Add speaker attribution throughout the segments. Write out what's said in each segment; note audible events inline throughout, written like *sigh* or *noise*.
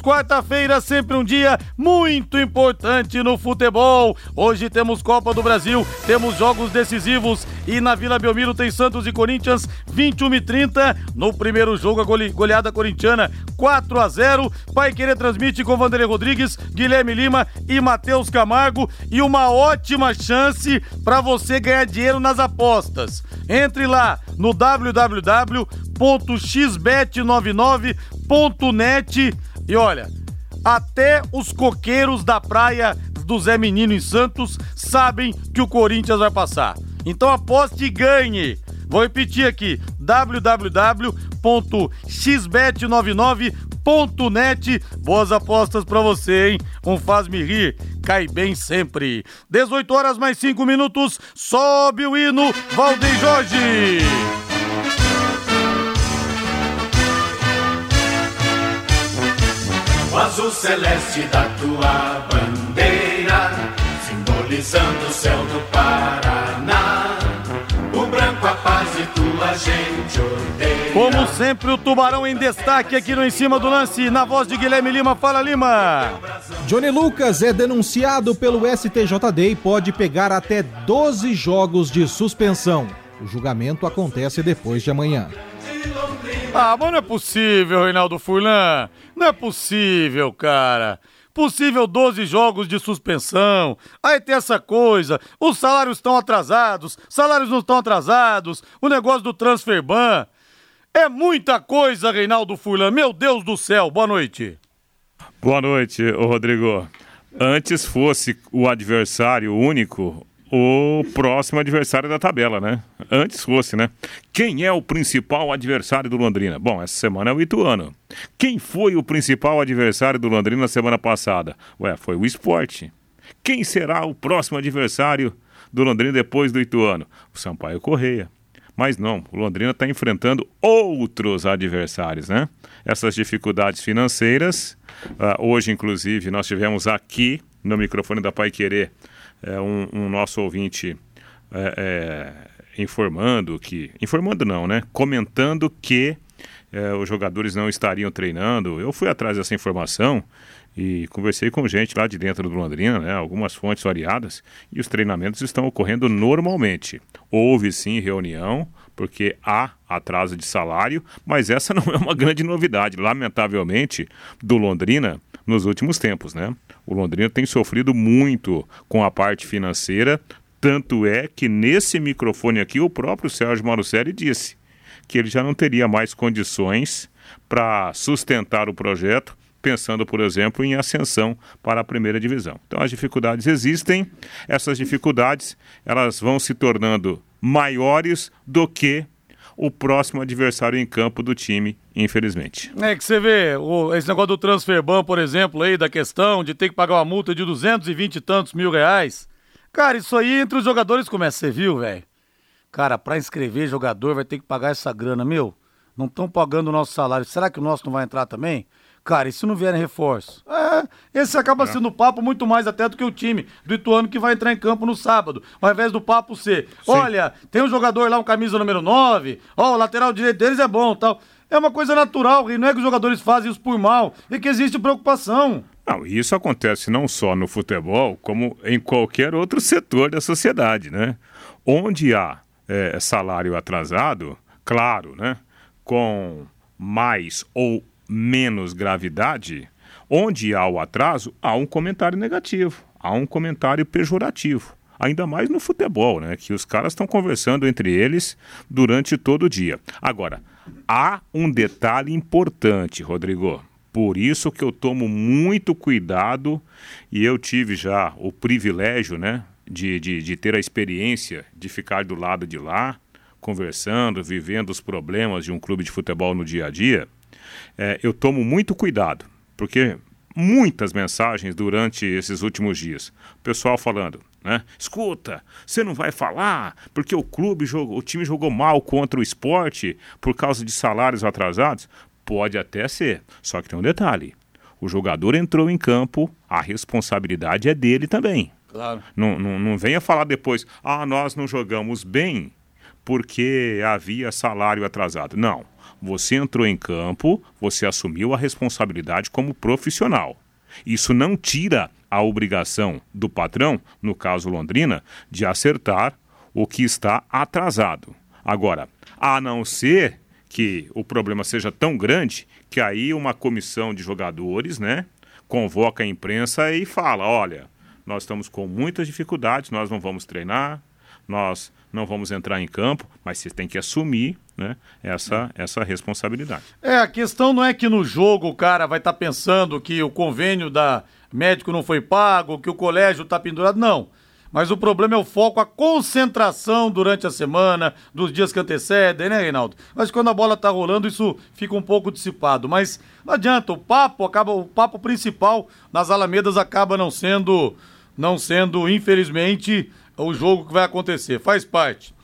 Speaker 1: Quarta-feira, sempre um dia muito importante no futebol. Hoje temos Copa do Brasil, temos jogos decisivos e na Vila Belmiro tem Santos e Corinthians 21 e 30. No primeiro jogo, a goleada corintiana 4 a 0. Pai Querer transmite com Vanderlei Rodrigues, Guilherme Lima e Matheus Camargo. E uma ótima chance para você ganhar dinheiro nas apostas. Entre lá no www.xbet99.net e olha, até os coqueiros da praia do Zé Menino em Santos sabem que o Corinthians vai passar. Então aposte e ganhe. Vou repetir aqui: www.xbet99.net. Boas apostas para você, hein? Um faz-me rir, cai bem sempre. 18 horas mais 5 minutos. Sobe o hino, Valdeir Jorge.
Speaker 2: O azul celeste da tua bandeira, simbolizando o céu do Paraná. O branco a paz e tua gente odeia.
Speaker 1: Como sempre, o Tubarão em destaque aqui no Em Cima do Lance, na voz de Guilherme Lima. Fala, Lima!
Speaker 3: Johnny Lucas é denunciado pelo STJD e pode pegar até 12 jogos de suspensão. O julgamento acontece depois de amanhã.
Speaker 1: Ah, mas não é possível, Reinaldo Furlan. Não é possível, cara. Possível 12 jogos de suspensão. Aí tem essa coisa. Os salários estão atrasados, salários não estão atrasados. O negócio do transfer ban. É muita coisa, Reinaldo Furlan. Meu Deus do céu. Boa noite.
Speaker 4: Boa noite, Rodrigo. Antes fosse o adversário único, o próximo adversário da tabela, né? Antes fosse, né? Quem é o principal adversário do Londrina? Bom, essa semana é o Ituano. Quem foi o principal adversário do Londrina na semana passada? Ué, foi o Esporte. Quem será o próximo adversário do Londrina depois do Ituano? O Sampaio Correia. Mas não, o Londrina está enfrentando outros adversários, né? Essas dificuldades financeiras. Uh, hoje, inclusive, nós tivemos aqui no microfone da Pai Querer é, um, um, nosso ouvinte é, é, informando que. Informando não, né? Comentando que é, os jogadores não estariam treinando. Eu fui atrás dessa informação e conversei com gente lá de dentro do Londrina, né, algumas fontes variadas, e os treinamentos estão ocorrendo normalmente. Houve sim reunião, porque há atraso de salário, mas essa *laughs* não é uma grande novidade, lamentavelmente, do Londrina nos últimos tempos, né? O Londrina tem sofrido muito com a parte financeira, tanto é que nesse microfone aqui o próprio Sérgio Marucelli disse que ele já não teria mais condições para sustentar o projeto, pensando, por exemplo, em ascensão para a primeira divisão. Então as dificuldades existem, essas dificuldades elas vão se tornando maiores do que o próximo adversário em campo do time, infelizmente.
Speaker 1: É que você vê, o, esse negócio do transfer ban, por exemplo, aí, da questão de ter que pagar uma multa de 220 e tantos mil reais. Cara, isso aí entre os jogadores começa, você viu, velho? Cara, pra inscrever jogador vai ter que pagar essa grana, meu. Não estão pagando o nosso salário. Será que o nosso não vai entrar também? Cara, e se não vierem reforço? É, esse acaba é. sendo o papo muito mais até do que o time do Ituano que vai entrar em campo no sábado, ao invés do papo ser, Sim. olha, tem um jogador lá, um camisa número 9, ó, o lateral direito deles é bom tal. É uma coisa natural, e não é que os jogadores fazem isso por mal, é que existe preocupação.
Speaker 4: Não, isso acontece não só no futebol, como em qualquer outro setor da sociedade, né? Onde há é, salário atrasado, claro, né? Com mais ou menos gravidade, onde há o atraso, há um comentário negativo, há um comentário pejorativo. Ainda mais no futebol, né? Que os caras estão conversando entre eles durante todo o dia. Agora, há um detalhe importante, Rodrigo. Por isso que eu tomo muito cuidado e eu tive já o privilégio, né? De, de, de ter a experiência de ficar do lado de lá, conversando, vivendo os problemas de um clube de futebol no dia a dia é, eu tomo muito cuidado, porque muitas mensagens durante esses últimos dias. O pessoal falando, né? Escuta, você não vai falar porque o clube jogou, o time jogou mal contra o esporte por causa de salários atrasados? Pode até ser, só que tem um detalhe. O jogador entrou em campo, a responsabilidade é dele também.
Speaker 1: Claro.
Speaker 4: Não, não, não venha falar depois, ah, nós não jogamos bem porque havia salário atrasado. Não. Você entrou em campo, você assumiu a responsabilidade como profissional. Isso não tira a obrigação do patrão, no caso Londrina, de acertar o que está atrasado. Agora, a não ser que o problema seja tão grande que aí uma comissão de jogadores, né, convoca a imprensa e fala: olha, nós estamos com muitas dificuldades, nós não vamos treinar, nós não vamos entrar em campo, mas você tem que assumir né, essa, essa responsabilidade.
Speaker 1: É, a questão não é que no jogo o cara vai estar tá pensando que o convênio da médico não foi pago, que o colégio está pendurado, não. Mas o problema é o foco, a concentração durante a semana, dos dias que antecedem, né, Reinaldo? Mas quando a bola tá rolando, isso fica um pouco dissipado. Mas não adianta, o papo acaba, o papo principal nas Alamedas acaba não sendo, não sendo, infelizmente, o jogo que vai acontecer. Faz parte.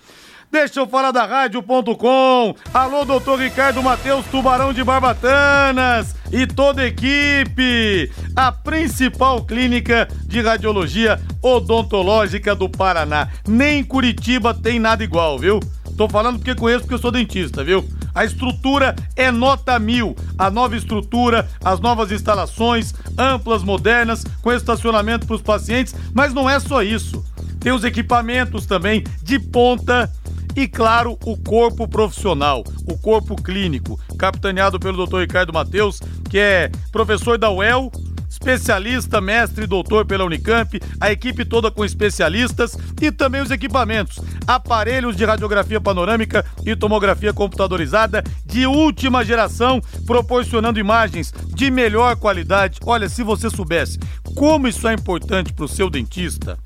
Speaker 1: Deixa eu falar da rádio.com. Alô, doutor Ricardo Matheus, Tubarão de Barbatanas e toda a equipe. A principal clínica de radiologia odontológica do Paraná. Nem Curitiba tem nada igual, viu? Tô falando porque conheço, porque eu sou dentista, viu? A estrutura é nota mil. A nova estrutura, as novas instalações, amplas, modernas, com estacionamento para os pacientes. Mas não é só isso. Tem os equipamentos também de ponta e, claro, o corpo profissional, o corpo clínico, capitaneado pelo Dr. Ricardo Mateus, que é professor da UEL, especialista, mestre e doutor pela Unicamp, a equipe toda com especialistas e também os equipamentos, aparelhos de radiografia panorâmica e tomografia computadorizada de última geração, proporcionando imagens de melhor qualidade. Olha, se você soubesse como isso é importante para o seu dentista,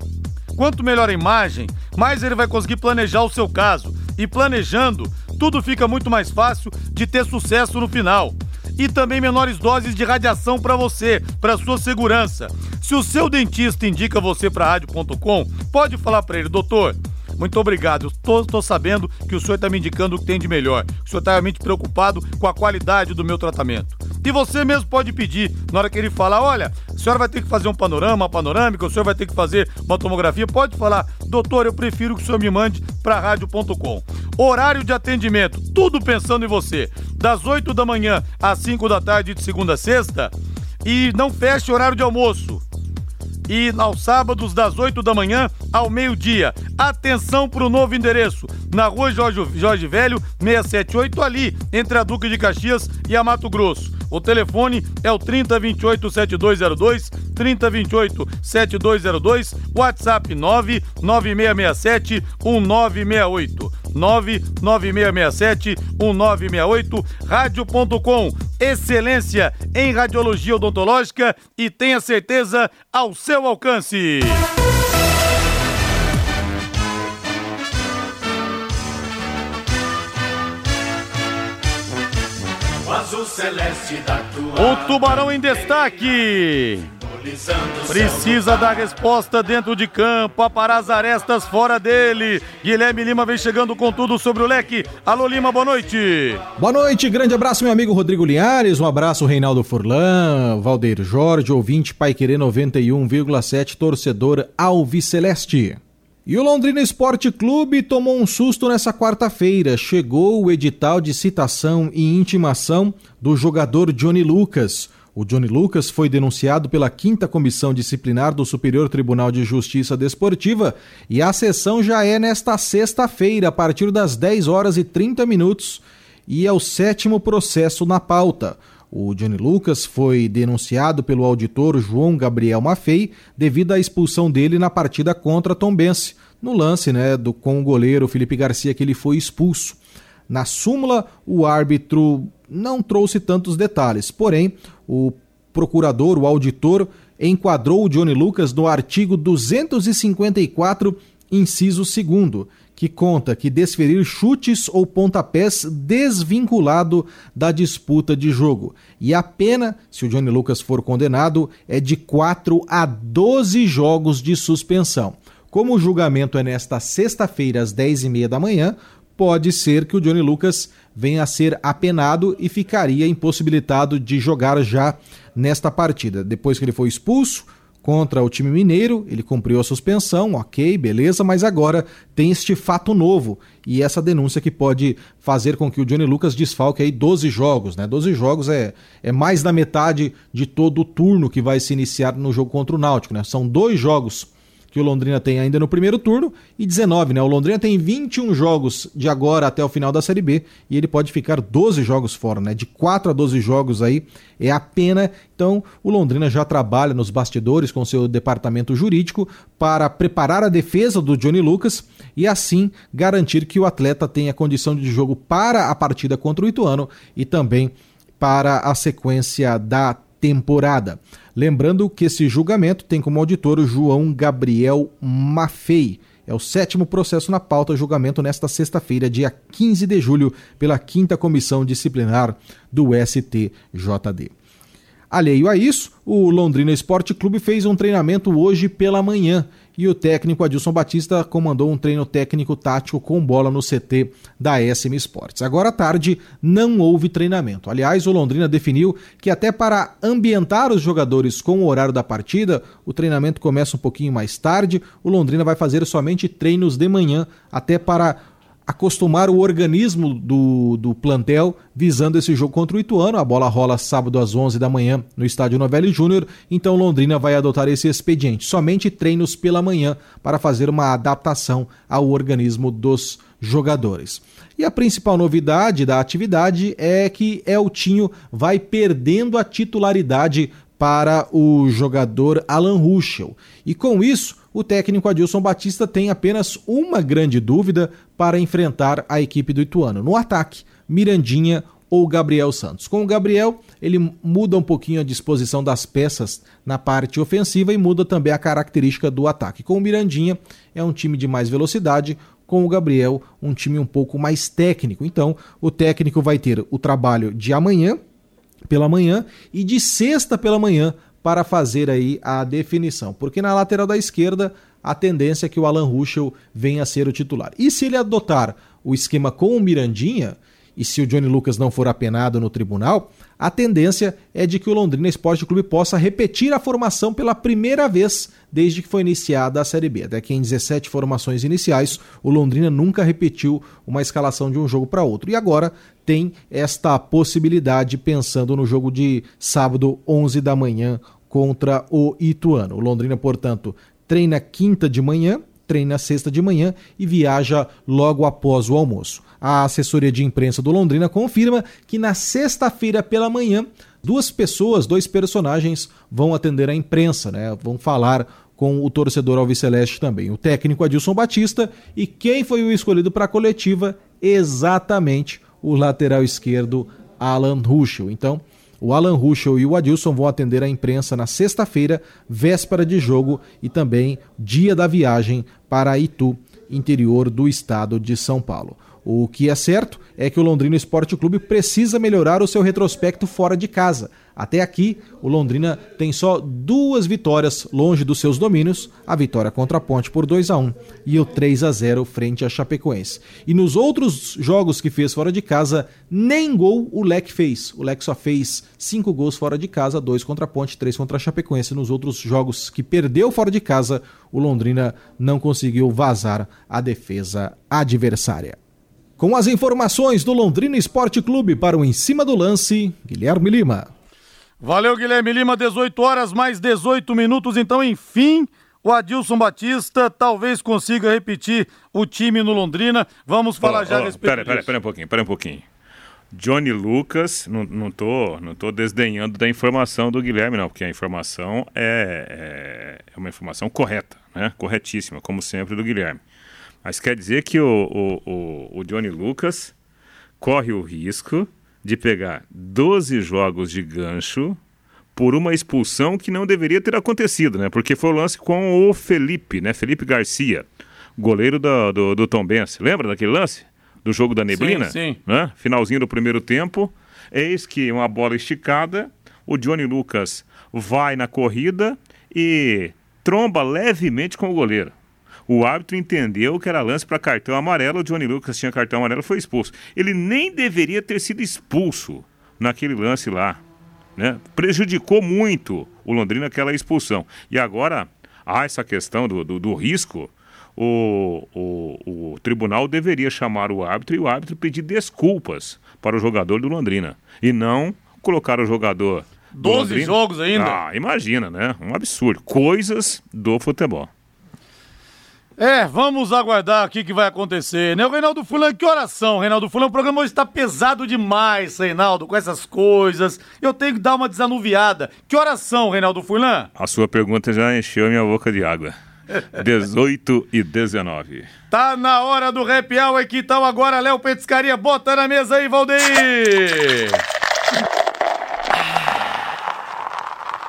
Speaker 1: Quanto melhor a imagem, mais ele vai conseguir planejar o seu caso. E planejando, tudo fica muito mais fácil de ter sucesso no final. E também menores doses de radiação para você, para sua segurança. Se o seu dentista indica você para rádio.com, pode falar para ele, doutor. Muito obrigado. Estou sabendo que o senhor está me indicando o que tem de melhor. O senhor está realmente preocupado com a qualidade do meu tratamento. E você mesmo pode pedir, na hora que ele falar, olha, a senhora vai ter que fazer um panorama, uma panorâmica, o senhor vai ter que fazer uma tomografia, pode falar, doutor, eu prefiro que o senhor me mande para rádio.com. Horário de atendimento, tudo pensando em você. Das 8 da manhã às 5 da tarde de segunda a sexta. E não feche horário de almoço e aos sábados das 8 da manhã ao meio-dia. Atenção para o novo endereço, na rua Jorge, Jorge Velho, 678, ali, entre a Duque de Caxias e a Mato Grosso. O telefone é o 3028 7202, 3028 7202, WhatsApp 99667 1968. 99667 1968, rádio.com. Excelência em radiologia odontológica e tenha certeza ao seu alcance.
Speaker 2: O
Speaker 1: Tubarão em destaque. Precisa dar resposta dentro de campo, aparar as arestas fora dele. Guilherme Lima vem chegando com tudo sobre o leque. Alô Lima, boa noite.
Speaker 3: Boa noite, grande abraço meu amigo Rodrigo Linhares, um abraço Reinaldo Furlan, Valdeir Jorge, ouvinte Pai Querer 91,7, torcedor Alviceleste. E o Londrina Esporte Clube tomou um susto nessa quarta-feira. Chegou o edital de citação e intimação do jogador Johnny Lucas. O Johnny Lucas foi denunciado pela 5 Comissão Disciplinar do Superior Tribunal de Justiça Desportiva e a sessão já é nesta sexta-feira, a partir das 10 horas e 30 minutos, e é o sétimo processo na pauta. O Johnny Lucas foi denunciado pelo auditor João Gabriel Maffei devido à expulsão dele na partida contra Tombense, no lance né, do, com o goleiro Felipe Garcia que ele foi expulso. Na súmula, o árbitro não trouxe tantos detalhes, porém, o procurador, o auditor, enquadrou o Johnny Lucas no artigo 254, inciso 2, que conta que desferir chutes ou pontapés desvinculado da disputa de jogo. E a pena, se o Johnny Lucas for condenado, é de 4 a 12 jogos de suspensão. Como o julgamento é nesta sexta-feira, às 10h30 da manhã, pode ser que o Johnny Lucas venha a ser apenado e ficaria impossibilitado de jogar já nesta partida. Depois que ele foi expulso, contra o time mineiro, ele cumpriu a suspensão, ok, beleza, mas agora tem este fato novo e essa denúncia que pode fazer com que o Johnny Lucas desfalque aí 12 jogos, né? 12 jogos é, é mais da metade de todo o turno que vai se iniciar no jogo contra o Náutico, né? São dois jogos que o Londrina tem ainda no primeiro turno, e 19, né? O Londrina tem 21 jogos de agora até o final da Série B e ele pode ficar 12 jogos fora, né? De 4 a 12 jogos aí é a pena. Então, o Londrina já trabalha nos bastidores com seu departamento jurídico para preparar a defesa do Johnny Lucas e assim garantir que o atleta tenha condição de jogo para a partida contra o Ituano e também para a sequência da temporada. Lembrando que esse julgamento tem como auditor o João Gabriel Maffei. É o sétimo processo na pauta, julgamento nesta sexta-feira, dia 15 de julho, pela quinta comissão disciplinar do STJD. Alheio a isso, o Londrina Esporte Clube fez um treinamento hoje pela manhã e o técnico Adilson Batista comandou um treino técnico tático com bola no CT da SM Sports. Agora à tarde não houve treinamento. Aliás, o Londrina definiu que até para ambientar os jogadores com o horário da partida, o treinamento começa um pouquinho mais tarde. O Londrina vai fazer somente treinos de manhã, até para acostumar o organismo do, do plantel visando esse jogo contra o Ituano. A bola rola sábado às 11 da manhã no estádio Novelli Júnior, então Londrina vai adotar esse expediente. Somente treinos pela manhã para fazer uma adaptação ao organismo dos jogadores. E a principal novidade da atividade é que Eltinho vai perdendo a titularidade para o jogador Alan Ruschel. E com isso, o técnico Adilson Batista tem apenas uma grande dúvida para enfrentar a equipe do Ituano. No ataque, Mirandinha ou Gabriel Santos. Com o Gabriel, ele muda um pouquinho a disposição das peças na parte ofensiva e muda também a característica do ataque. Com o Mirandinha, é um time de mais velocidade, com o Gabriel, um time um pouco mais técnico. Então, o técnico vai ter o trabalho de amanhã pela manhã e de sexta pela manhã para fazer aí a definição. Porque na lateral da esquerda, a tendência é que o Alan Ruschel venha a ser o titular. E se ele adotar o esquema com o Mirandinha, e se o Johnny Lucas não for apenado no tribunal, a tendência é de que o Londrina Esporte Clube possa repetir a formação pela primeira vez desde que foi iniciada a Série B. Até que em 17 formações iniciais, o Londrina nunca repetiu uma escalação de um jogo para outro. E agora tem esta possibilidade pensando no jogo de sábado, 11 da manhã, contra o Ituano. O Londrina, portanto, treina quinta de manhã, treina sexta de manhã e viaja logo após o almoço. A assessoria de imprensa do Londrina confirma que na sexta-feira pela manhã, duas pessoas, dois personagens vão atender a imprensa, né? Vão falar com o torcedor alviceleste também. O técnico Adilson Batista e quem foi o escolhido para a coletiva? Exatamente o lateral esquerdo Alan Ruschel. Então, o Alan Ruschel e o Adilson vão atender a imprensa na sexta-feira, véspera de jogo e também dia da viagem para Itu, interior do estado de São Paulo. O que é certo é que o Londrina Esporte Clube precisa melhorar o seu retrospecto fora de casa. Até aqui, o Londrina tem só duas vitórias longe dos seus domínios, a vitória contra a Ponte por 2 a 1 e o 3 a 0 frente a Chapecoense. E nos outros jogos que fez fora de casa, nem gol o Leque fez. O Leque só fez cinco gols fora de casa, dois contra a Ponte, três contra a Chapecoense. Nos outros jogos que perdeu fora de casa, o Londrina não conseguiu vazar a defesa adversária. Com as informações do Londrina Esporte Clube para o Em Cima do Lance, Guilherme Lima.
Speaker 1: Valeu, Guilherme Lima, 18 horas mais 18 minutos, então, enfim, o Adilson Batista talvez consiga repetir o time no Londrina. Vamos falar oh, já oh, a respeito
Speaker 4: pera, pera, pera um pouquinho, pera um pouquinho. Johnny Lucas, não, não, tô, não tô desdenhando da informação do Guilherme, não, porque a informação é, é, é uma informação correta, né? Corretíssima, como sempre, do Guilherme. Mas quer dizer que o, o, o, Johnny Lucas corre o risco de pegar 12 jogos de gancho por uma expulsão que não deveria ter acontecido, né? Porque foi o lance com o Felipe, né? Felipe Garcia, goleiro do, do, do Tom Benz. Lembra daquele lance? Do jogo da neblina?
Speaker 1: Sim, sim.
Speaker 4: Né? Finalzinho do primeiro tempo. Eis que uma bola esticada, o Johnny Lucas vai na corrida e tromba levemente com o goleiro. O árbitro entendeu que era lance para cartão amarelo. O Johnny Lucas tinha cartão amarelo foi expulso. Ele nem deveria ter sido expulso naquele lance lá. Né? Prejudicou muito o Londrina aquela expulsão. E agora há essa questão do, do, do risco. O, o, o, tribunal deveria chamar o árbitro e o árbitro pedir desculpas para o jogador do Londrina. E não colocar o jogador.
Speaker 1: 12 jogos ainda?
Speaker 4: Ah, imagina, né? Um absurdo. Coisas do futebol.
Speaker 1: É, vamos aguardar o que, que vai acontecer, né? O Reinaldo Fulan, que oração, Reinaldo Fulan? O programa hoje está pesado demais, Reinaldo, com essas coisas. Eu tenho que dar uma desanuviada. Que oração, Reinaldo Fulan?
Speaker 4: A sua pergunta já encheu minha boca de água. *laughs* 18 e 19.
Speaker 1: Tá na hora do rap hour, que tal agora, Léo Petiscaria? Bota na mesa aí, Valdeir!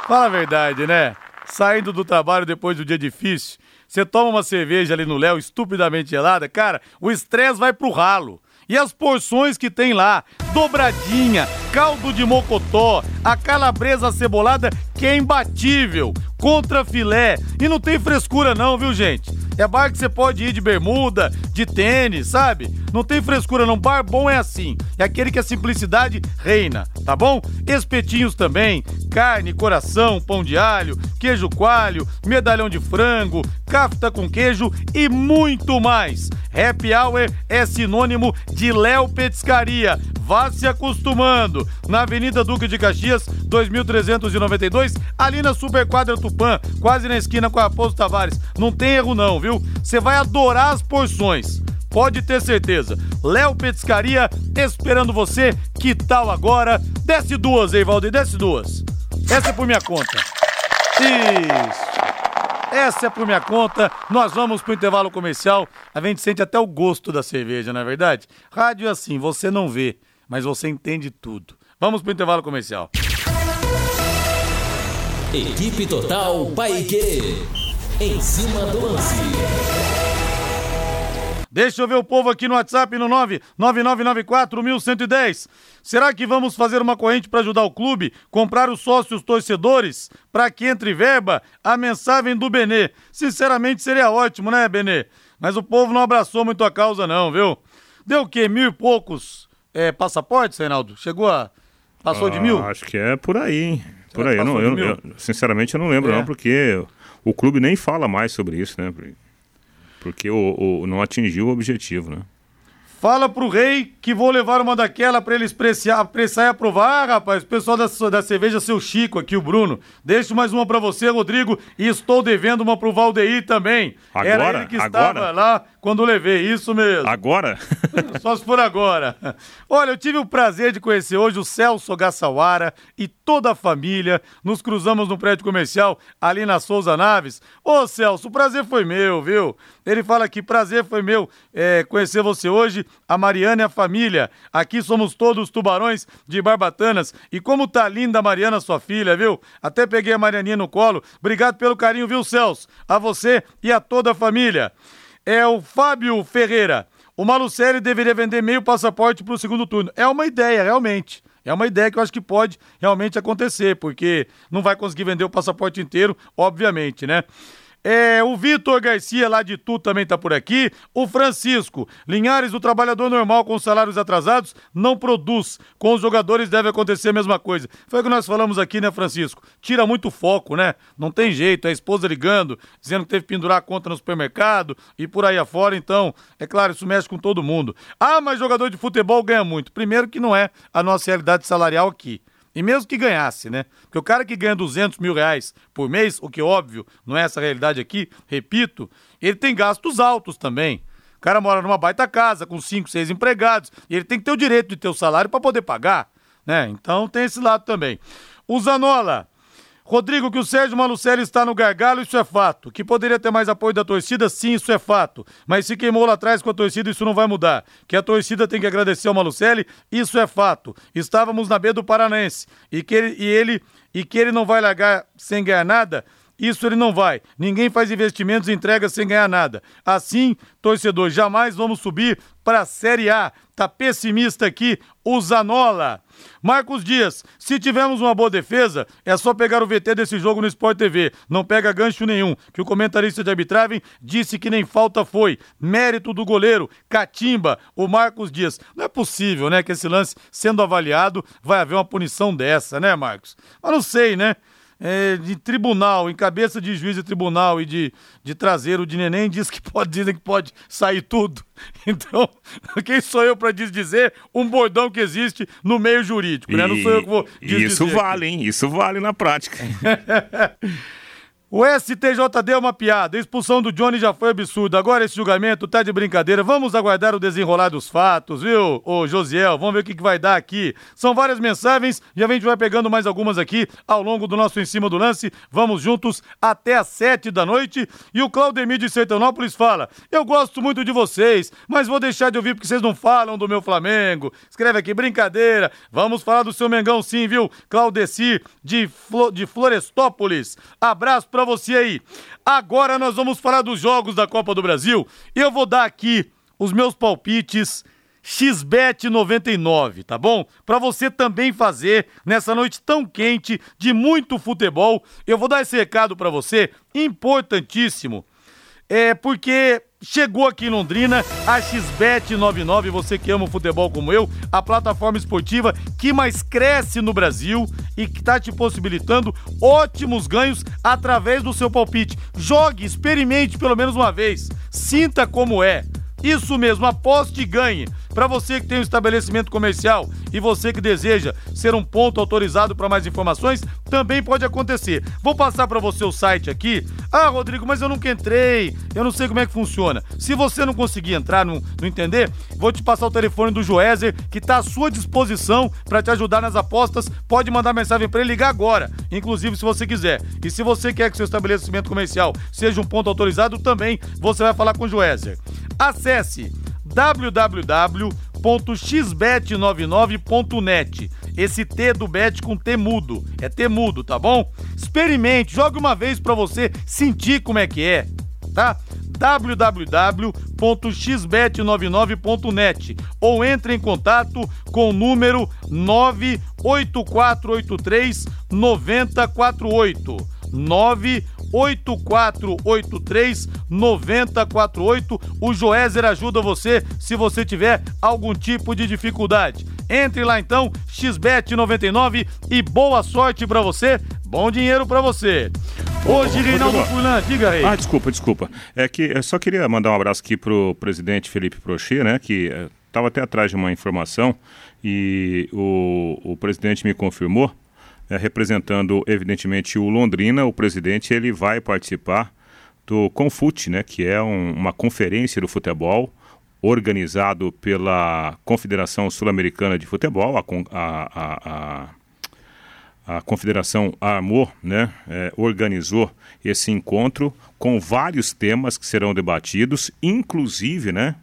Speaker 1: Fala a verdade, né? Saindo do trabalho depois do dia difícil, você toma uma cerveja ali no Léo, estupidamente gelada, cara, o estresse vai pro ralo. E as porções que tem lá, dobradinha, caldo de mocotó, a calabresa cebolada que é imbatível, contra filé. E não tem frescura não, viu gente? É bar que você pode ir de bermuda, de tênis, sabe? Não tem frescura não. Bar bom é assim. É aquele que a simplicidade reina, tá bom? Espetinhos também, carne, coração, pão de alho, queijo coalho, medalhão de frango, cafta com queijo e muito mais. Happy Hour é sinônimo de Léo Petiscaria. Vá se acostumando. Na Avenida Duque de Caxias, 2392, ali na Superquadra Tupã, quase na esquina com a Aposto Tavares. Não tem erro não, viu? viu? Você vai adorar as porções. Pode ter certeza. Léo Petiscaria esperando você. Que tal agora? Desce duas, hein, Valdir? Desce duas. Essa é por minha conta. Isso. Essa é por minha conta. Nós vamos pro intervalo comercial. A gente sente até o gosto da cerveja, não é verdade? Rádio é assim, você não vê, mas você entende tudo. Vamos pro intervalo comercial.
Speaker 5: Equipe Total Paique. Em cima do lance.
Speaker 1: Deixa eu ver o povo aqui no WhatsApp no 999941110. Será que vamos fazer uma corrente para ajudar o clube, comprar os sócios torcedores, para que entre verba? A mensagem do Benê. Sinceramente seria ótimo, né, Benê? Mas o povo não abraçou muito a causa não, viu? Deu o quê? Mil e poucos é, passaportes, Reinaldo? Chegou a... Passou ah, de mil?
Speaker 4: Acho que é por aí, hein? Por aí. Eu, não, eu, eu, sinceramente eu não lembro é. não, porque o clube nem fala mais sobre isso, né? Porque o, o não atingiu o objetivo, né?
Speaker 1: Fala pro rei que vou levar uma daquela para ele apreciar, apreciar e aprovar, ah, rapaz. O pessoal da, da cerveja Seu Chico aqui, o Bruno. Deixo mais uma para você, Rodrigo, e estou devendo uma pro Valdeir também.
Speaker 4: Agora?
Speaker 1: Era ele que estava
Speaker 4: agora?
Speaker 1: lá quando levei, isso mesmo.
Speaker 4: Agora? *laughs*
Speaker 1: Só se for agora. Olha, eu tive o prazer de conhecer hoje o Celso Gassawara e toda a família. Nos cruzamos no prédio comercial ali na Souza Naves. Ô Celso, o prazer foi meu, viu? Ele fala que prazer foi meu é, conhecer você hoje, a Mariana e a família. Aqui somos todos tubarões de Barbatanas. E como tá linda a Mariana, sua filha, viu? Até peguei a Marianinha no colo. Obrigado pelo carinho, viu, Celso? A você e a toda a família é o Fábio Ferreira. O Malucelli deveria vender meio passaporte para o segundo turno. É uma ideia, realmente. É uma ideia que eu acho que pode realmente acontecer, porque não vai conseguir vender o passaporte inteiro, obviamente, né? É, o Vitor Garcia, lá de Tu, também tá por aqui. O Francisco. Linhares, o trabalhador normal com salários atrasados, não produz. Com os jogadores deve acontecer a mesma coisa. Foi o que nós falamos aqui, né, Francisco? Tira muito foco, né? Não tem jeito. A esposa ligando, dizendo que teve que pendurar a conta no supermercado e por aí afora. Então, é claro, isso mexe com todo mundo. Ah, mas jogador de futebol ganha muito. Primeiro que não é a nossa realidade salarial aqui. E mesmo que ganhasse, né? Porque o cara que ganha 200 mil reais por mês, o que óbvio não é essa realidade aqui, repito, ele tem gastos altos também. O cara mora numa baita casa com cinco, seis empregados e ele tem que ter o direito de ter o salário para poder pagar, né? Então tem esse lado também. O Zanola, Rodrigo, que o Sérgio Malucelli está no gargalo, isso é fato. Que poderia ter mais apoio da torcida, sim, isso é fato. Mas se queimou lá atrás com a torcida, isso não vai mudar. Que a torcida tem que agradecer ao Malucelli, isso é fato. Estávamos na B do Paranense e que ele, e ele, e que ele não vai largar sem ganhar nada, isso ele não vai. Ninguém faz investimentos e entrega sem ganhar nada. Assim, torcedor, jamais vamos subir para a Série A. Tá pessimista aqui o Zanola. Marcos Dias, se tivermos uma boa defesa, é só pegar o VT desse jogo no Sport TV. Não pega gancho nenhum, que o comentarista de arbitragem disse que nem falta foi. Mérito do goleiro, Catimba, o Marcos Dias. Não é possível, né, que esse lance sendo avaliado vai haver uma punição dessa, né, Marcos? Mas não sei, né? É, de tribunal, em cabeça de juiz de tribunal e de, de traseiro de neném, diz que pode, dizem que pode sair tudo. *laughs* Então, quem sou eu para dizer um bordão que existe no meio jurídico, né? Não sou eu que vou dizer.
Speaker 4: Isso vale, hein? Isso vale na prática. *laughs*
Speaker 1: O STJD é uma piada. A expulsão do Johnny já foi absurda. Agora esse julgamento tá de brincadeira. Vamos aguardar o desenrolar dos fatos, viu, ô Josiel? Vamos ver o que, que vai dar aqui. São várias mensagens e a gente vai pegando mais algumas aqui ao longo do nosso Em Cima do Lance. Vamos juntos até às sete da noite. E o Claudemir de Sertanópolis fala: Eu gosto muito de vocês, mas vou deixar de ouvir porque vocês não falam do meu Flamengo. Escreve aqui, brincadeira. Vamos falar do seu Mengão sim, viu? Claudeci de, Flo de Florestópolis. Abraço pra você aí. Agora nós vamos falar dos jogos da Copa do Brasil. Eu vou dar aqui os meus palpites XBET 99, tá bom? Para você também fazer nessa noite tão quente de muito futebol. Eu vou dar esse recado para você, importantíssimo. É porque chegou aqui em Londrina a XBET 99, você que ama o futebol como eu, a plataforma esportiva que mais cresce no Brasil e que está te possibilitando ótimos ganhos através do seu palpite. Jogue, experimente pelo menos uma vez, sinta como é. Isso mesmo, aposte e ganhe. Para você que tem um estabelecimento comercial e você que deseja ser um ponto autorizado para mais informações, também pode acontecer. Vou passar para você o site aqui. Ah, Rodrigo, mas eu nunca entrei, eu não sei como é que funciona. Se você não conseguir entrar, não, não entender, vou te passar o telefone do Joézer, que está à sua disposição para te ajudar nas apostas. Pode mandar mensagem para ele ligar agora, inclusive se você quiser. E se você quer que seu estabelecimento comercial seja um ponto autorizado, também você vai falar com o Joézer. Acesse www.xbet99.net. Esse T do bet com T mudo, é T mudo, tá bom? Experimente, jogue uma vez para você sentir como é que é, tá? www.xbet99.net ou entre em contato com o número 98483 9048. 98483 9048. O Joézer ajuda você se você tiver algum tipo de dificuldade. Entre lá então, XBET99 e boa sorte para você. Bom dinheiro para você. Hoje, Reinaldo Fulan, diga aí.
Speaker 4: Ah, desculpa, desculpa. É que eu só queria mandar um abraço aqui pro presidente Felipe Prochet, né, que estava até atrás de uma informação e o, o presidente me confirmou é, representando evidentemente o Londrina, o presidente ele vai participar do Confute, né, que é um, uma conferência do futebol organizado pela Confederação Sul-Americana de Futebol, a, a, a, a Confederação Amor, né, é, organizou esse encontro com vários temas que serão debatidos, inclusive, né,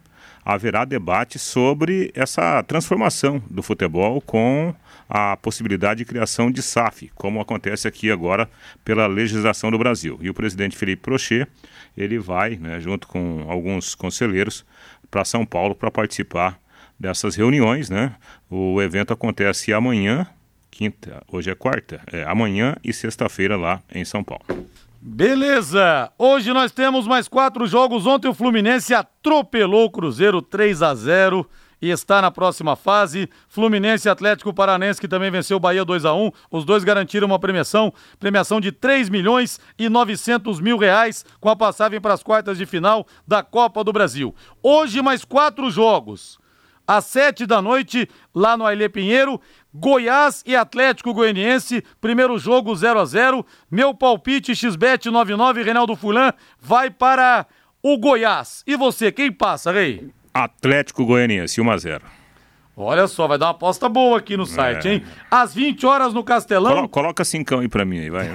Speaker 4: haverá debate sobre essa transformação do futebol com a possibilidade de criação de SAF, como acontece aqui agora pela legislação do Brasil. E o presidente Felipe Prochet, ele vai, né, junto com alguns conselheiros, para São Paulo para participar dessas reuniões, né? O evento acontece amanhã, quinta, hoje é quarta, é amanhã e sexta-feira lá em São Paulo.
Speaker 1: Beleza! Hoje nós temos mais quatro jogos. Ontem o Fluminense atropelou o Cruzeiro 3 a 0 e está na próxima fase. Fluminense e Atlético Paranense, que também venceu o Bahia 2 a 1 Os dois garantiram uma premiação, premiação de 3 milhões e 900 mil reais com a passagem para as quartas de final da Copa do Brasil. Hoje, mais quatro jogos. Às sete da noite, lá no Ailê Pinheiro, Goiás e Atlético Goianiense, primeiro jogo 0 a 0 Meu palpite XBET 99, Reinaldo Fulan, vai para o Goiás. E você, quem passa, Rei?
Speaker 4: Atlético Goianiense, 1 a 0
Speaker 1: Olha só, vai dar uma aposta boa aqui no site, é. hein? Às 20 horas no Castelão.
Speaker 4: Colo coloca cincão aí pra mim aí, vai.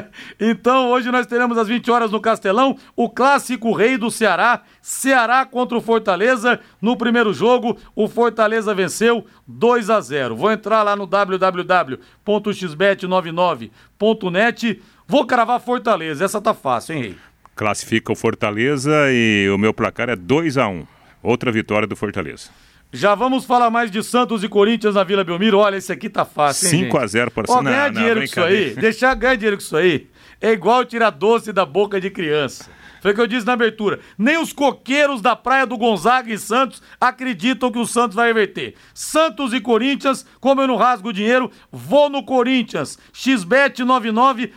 Speaker 4: *laughs*
Speaker 1: então, hoje nós teremos às 20 horas no Castelão o clássico rei do Ceará, Ceará contra o Fortaleza. No primeiro jogo, o Fortaleza venceu 2 a 0. Vou entrar lá no www.xbet99.net. Vou cravar Fortaleza, essa tá fácil, hein, rei?
Speaker 4: Classifica o Fortaleza e o meu placar é 2 a 1. Outra vitória do Fortaleza.
Speaker 1: Já vamos falar mais de Santos e Corinthians na Vila Belmiro. Olha, esse aqui tá fácil,
Speaker 4: hein, 5x0 para
Speaker 1: Ó, ganhar dinheiro com isso aí, deixar ganhar dinheiro com isso aí, é igual tirar doce da boca de criança. Foi o que eu disse na abertura. Nem os coqueiros da praia do Gonzaga e Santos acreditam que o Santos vai reverter. Santos e Corinthians, como eu não rasgo dinheiro, vou no Corinthians. XBET 99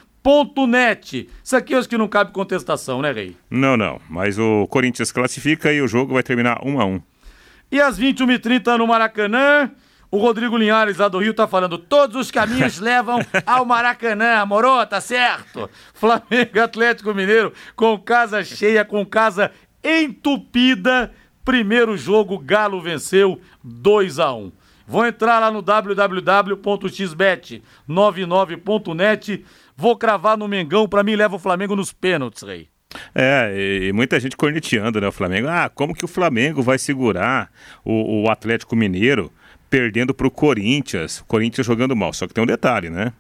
Speaker 1: Net. Isso aqui eu acho que não cabe contestação, né, Rei?
Speaker 4: Não, não. Mas o Corinthians classifica e o jogo vai terminar 1 a 1
Speaker 1: E às 21h30 no Maracanã, o Rodrigo Linhares lá do Rio tá falando: todos os caminhos *laughs* levam ao Maracanã, moro? Tá certo? Flamengo Atlético Mineiro com casa cheia, com casa entupida. Primeiro jogo, Galo venceu 2 a 1 Vou entrar lá no www.xbet99.net. Vou cravar no Mengão, pra mim leva o Flamengo nos pênaltis, rei.
Speaker 4: É, e muita gente corneteando, né, o Flamengo. Ah, como que o Flamengo vai segurar o, o Atlético Mineiro perdendo pro Corinthians? O Corinthians jogando mal. Só que tem um detalhe, né?